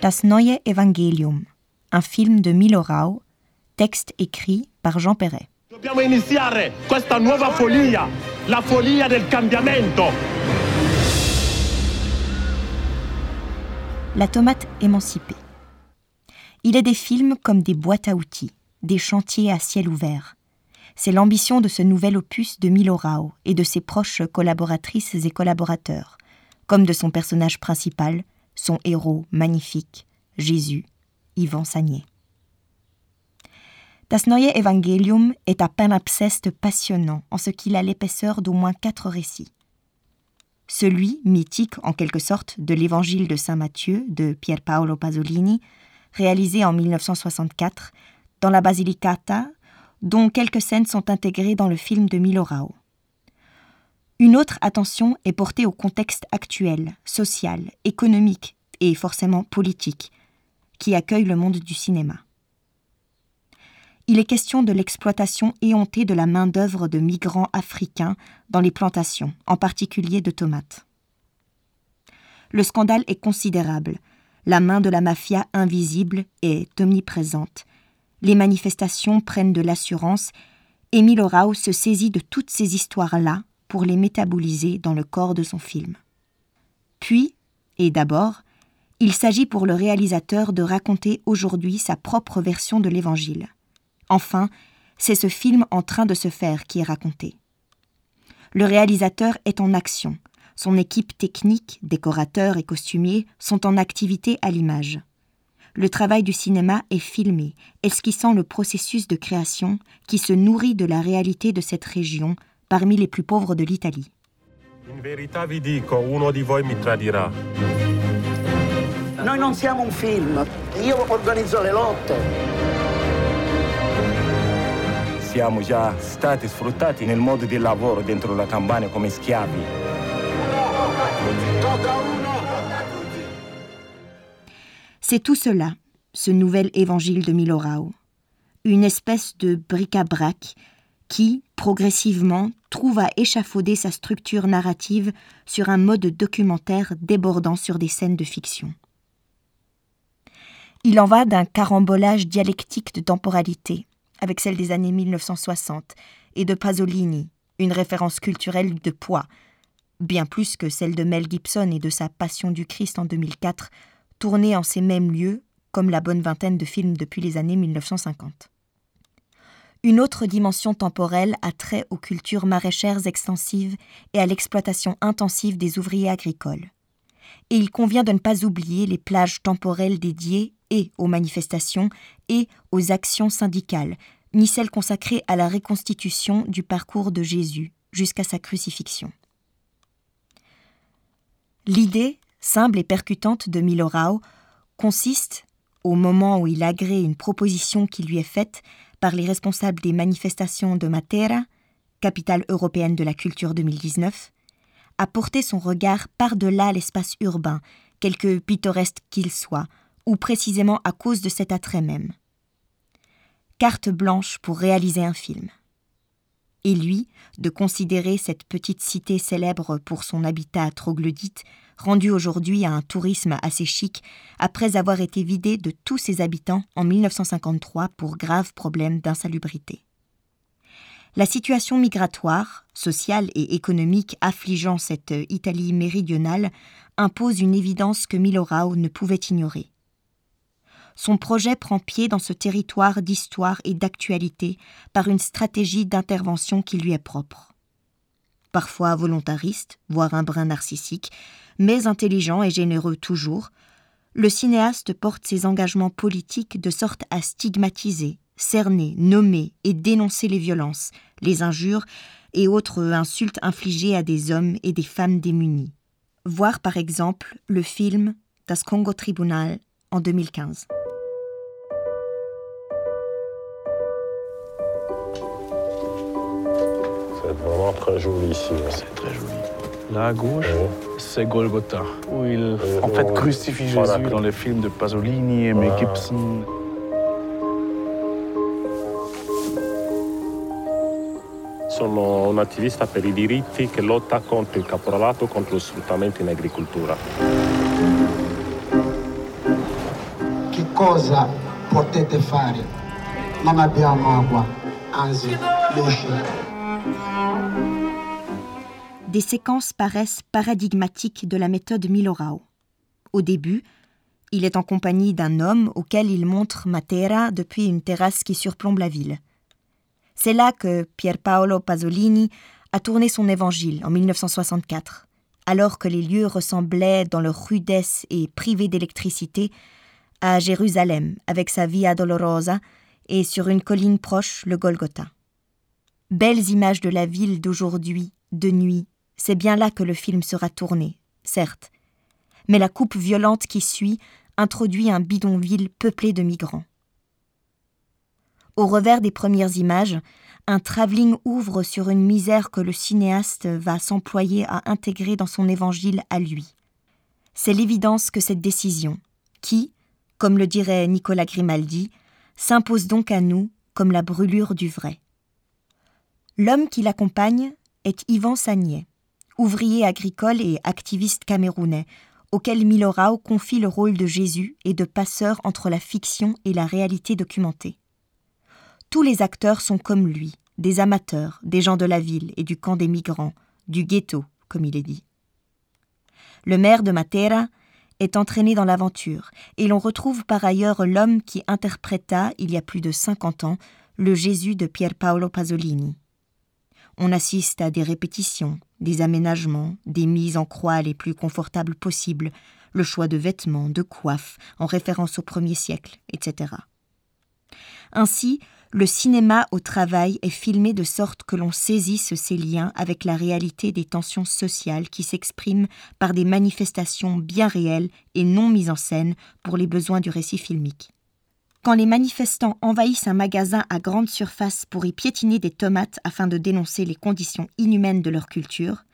Das neue Evangelium, un film de Milo Rau, texte écrit par Jean Perret. Dobbiamo iniziare questa nuova follia, la follia del cambiamento. La tomate émancipée. Il est des films comme des boîtes à outils, des chantiers à ciel ouvert. C'est l'ambition de ce nouvel opus de Milo Rao et de ses proches collaboratrices et collaborateurs, comme de son personnage principal, son héros magnifique, Jésus, Yvan Sagné. Das Evangelium est un panapseste passionnant en ce qu'il a l'épaisseur d'au moins quatre récits. Celui, mythique en quelque sorte, de l'Évangile de Saint Matthieu de Pier Paolo Pasolini, réalisé en 1964 dans la Basilicata, dont quelques scènes sont intégrées dans le film de Milo Rao. Une autre attention est portée au contexte actuel, social, économique et forcément politique, qui accueille le monde du cinéma il est question de l'exploitation éhontée de la main-d'œuvre de migrants africains dans les plantations, en particulier de tomates. Le scandale est considérable. La main de la mafia invisible est omniprésente. Les manifestations prennent de l'assurance et Milorao se saisit de toutes ces histoires-là pour les métaboliser dans le corps de son film. Puis, et d'abord, il s'agit pour le réalisateur de raconter aujourd'hui sa propre version de l'Évangile. Enfin, c'est ce film en train de se faire qui est raconté. Le réalisateur est en action. Son équipe technique, décorateurs et costumiers sont en activité à l'image. Le travail du cinéma est filmé, esquissant le processus de création qui se nourrit de la réalité de cette région parmi les plus pauvres de l'Italie. In verità vi dico, uno di voi mi tradirà. Noi non siamo un film, io organizzo le lotte. Siamo già stati sfruttati nel modo di lavoro dentro la campagna come schiavi. C'est tout cela, ce nouvel évangile de Milorao. Une espèce de bric-à-brac qui, progressivement, trouve à échafauder sa structure narrative sur un mode documentaire débordant sur des scènes de fiction. Il en va d'un carambolage dialectique de temporalité, avec celle des années 1960, et de Pasolini, une référence culturelle de poids, bien plus que celle de Mel Gibson et de sa Passion du Christ en 2004, tournée en ces mêmes lieux, comme la bonne vingtaine de films depuis les années 1950. Une autre dimension temporelle a trait aux cultures maraîchères extensives et à l'exploitation intensive des ouvriers agricoles. Et il convient de ne pas oublier les plages temporelles dédiées et aux manifestations et aux actions syndicales, ni celles consacrées à la reconstitution du parcours de Jésus jusqu'à sa crucifixion. L'idée, simple et percutante de Milorao, consiste, au moment où il agrée une proposition qui lui est faite par les responsables des manifestations de Matera, capitale européenne de la culture 2019, à porter son regard par-delà l'espace urbain, quelque pittoresque qu'il soit, ou précisément à cause de cet attrait même. Carte blanche pour réaliser un film. Et lui, de considérer cette petite cité célèbre pour son habitat troglodyte, rendu aujourd'hui à un tourisme assez chic, après avoir été vidé de tous ses habitants en 1953 pour graves problèmes d'insalubrité. La situation migratoire, sociale et économique affligeant cette Italie méridionale impose une évidence que Milorao ne pouvait ignorer son projet prend pied dans ce territoire d'histoire et d'actualité par une stratégie d'intervention qui lui est propre. Parfois volontariste, voire un brin narcissique, mais intelligent et généreux toujours, le cinéaste porte ses engagements politiques de sorte à stigmatiser, cerner, nommer et dénoncer les violences, les injures et autres insultes infligées à des hommes et des femmes démunis. Voir par exemple le film Das Congo Tribunal en 2015. Vraiment très joli ici. C'est très joli. Là à gauche, c'est Golgotha, où il en fait crucifie Jésus dans les films de Pasolini et Mel Gibson. sono un attivista per i diritti che lotta contro il caporalato, contro lo sfruttamento in agricoltura. Che cosa potete fare? Non abbiamo acqua, anzi luce. Des séquences paraissent paradigmatiques de la méthode Milorao. Au début, il est en compagnie d'un homme auquel il montre Matera depuis une terrasse qui surplombe la ville. C'est là que Pier Paolo Pasolini a tourné son évangile en 1964, alors que les lieux ressemblaient dans leur rudesse et privés d'électricité à Jérusalem avec sa Via Dolorosa et sur une colline proche le Golgotha. Belles images de la ville d'aujourd'hui, de nuit, c'est bien là que le film sera tourné, certes. Mais la coupe violente qui suit introduit un bidonville peuplé de migrants. Au revers des premières images, un travelling ouvre sur une misère que le cinéaste va s'employer à intégrer dans son évangile à lui. C'est l'évidence que cette décision, qui, comme le dirait Nicolas Grimaldi, s'impose donc à nous comme la brûlure du vrai. L'homme qui l'accompagne est Yvan Sagnet ouvrier agricole et activiste camerounais, auquel Milorao confie le rôle de Jésus et de passeur entre la fiction et la réalité documentée. Tous les acteurs sont comme lui, des amateurs, des gens de la ville et du camp des migrants, du ghetto, comme il est dit. Le maire de Matera est entraîné dans l'aventure, et l'on retrouve par ailleurs l'homme qui interpréta, il y a plus de 50 ans, le Jésus de Pier Paolo Pasolini. On assiste à des répétitions, des aménagements, des mises en croix les plus confortables possibles, le choix de vêtements, de coiffes, en référence au premier siècle, etc. Ainsi, le cinéma au travail est filmé de sorte que l'on saisisse ses liens avec la réalité des tensions sociales qui s'expriment par des manifestations bien réelles et non mises en scène pour les besoins du récit filmique. Quand les manifestants envahissent un magasin à grande surface pour y piétiner des tomates afin de dénoncer les conditions inhumaines de leur culture,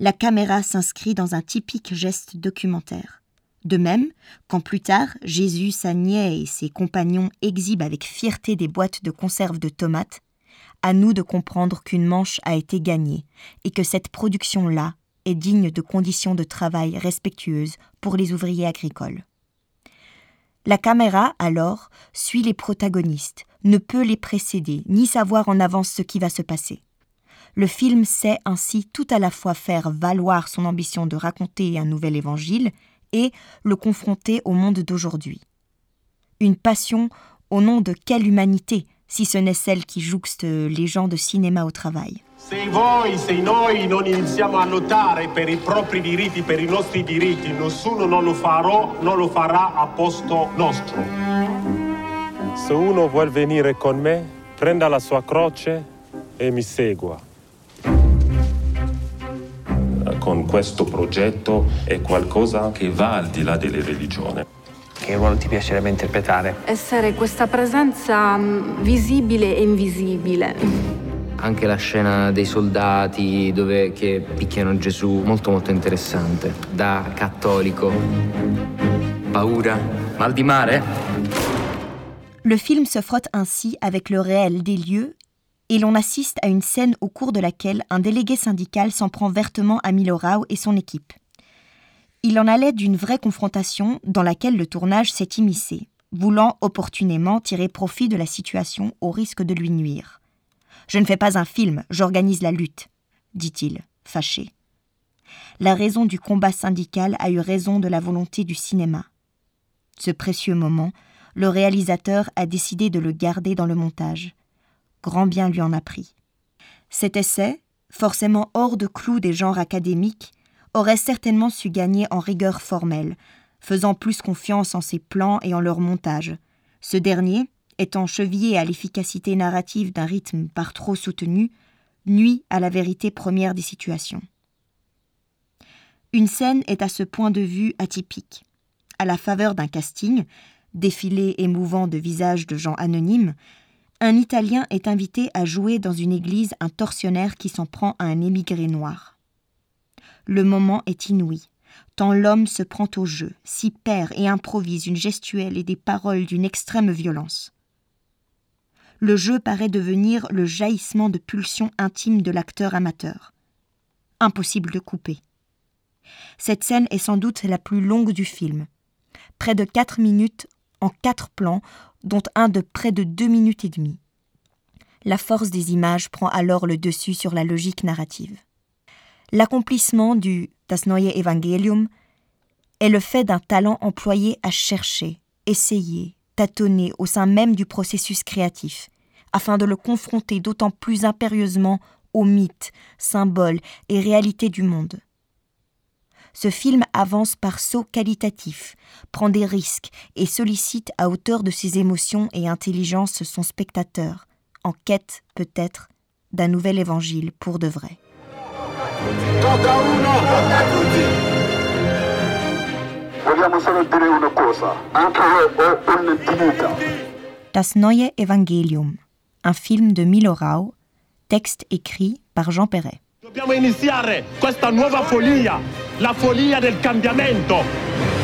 la caméra s'inscrit dans un typique geste documentaire. De même, quand plus tard Jésus, sa et ses compagnons exhibent avec fierté des boîtes de conserve de tomates, à nous de comprendre qu'une manche a été gagnée et que cette production-là est digne de conditions de travail respectueuses pour les ouvriers agricoles. La caméra, alors, suit les protagonistes, ne peut les précéder, ni savoir en avance ce qui va se passer. Le film sait ainsi tout à la fois faire valoir son ambition de raconter un nouvel évangile et le confronter au monde d'aujourd'hui. Une passion au nom de quelle humanité, si ce n'est celle qui jouxte les gens de cinéma au travail? Se voi, se noi non iniziamo a lottare per i propri diritti, per i nostri diritti, nessuno non lo farà, non lo farà a posto nostro. Se uno vuol venire con me, prenda la sua croce e mi segua. Con questo progetto è qualcosa che va al di là delle religioni. Che ruolo ti piacerebbe interpretare? Essere questa presenza mm, visibile e invisibile. Anche la scena dei soldati dove che picchiano Gesù, molto molto interessante. Da cattolico. Paura? Mal di mare? Le film se frotte ainsi avec le réel des lieux et l'on assiste à une scène au cours de laquelle un délégué syndical s'en prend vertement à Milorao et son équipe. Il en allait d'une vraie confrontation dans laquelle le tournage s'est immiscé, voulant opportunément tirer profit de la situation au risque de lui nuire. Je ne fais pas un film, j'organise la lutte, dit-il, fâché. La raison du combat syndical a eu raison de la volonté du cinéma. Ce précieux moment, le réalisateur a décidé de le garder dans le montage. Grand bien lui en a pris. Cet essai, forcément hors de clou des genres académiques, aurait certainement su gagner en rigueur formelle, faisant plus confiance en ses plans et en leur montage. Ce dernier, étant chevillé à l'efficacité narrative d'un rythme par trop soutenu, nuit à la vérité première des situations. Une scène est à ce point de vue atypique. À la faveur d'un casting, défilé émouvant de visages de gens anonymes, un Italien est invité à jouer dans une église un tortionnaire qui s'en prend à un émigré noir. Le moment est inouï, tant l'homme se prend au jeu, s'y perd et improvise une gestuelle et des paroles d'une extrême violence. Le jeu paraît devenir le jaillissement de pulsions intimes de l'acteur amateur. Impossible de couper. Cette scène est sans doute la plus longue du film. Près de quatre minutes en quatre plans, dont un de près de deux minutes et demie. La force des images prend alors le dessus sur la logique narrative. L'accomplissement du Das Neue Evangelium est le fait d'un talent employé à chercher, essayer, tâtonner au sein même du processus créatif, afin de le confronter d'autant plus impérieusement aux mythes, symboles et réalités du monde. Ce film avance par sauts qualitatifs, prend des risques et sollicite à hauteur de ses émotions et intelligence son spectateur, en quête, peut-être, d'un nouvel évangile pour de vrai. Das Neue Evangelium, un film de Milo Rau, texte écrit par Jean Perret. Dobbiamo iniziare questa nuova follia, la follia del cambiamento.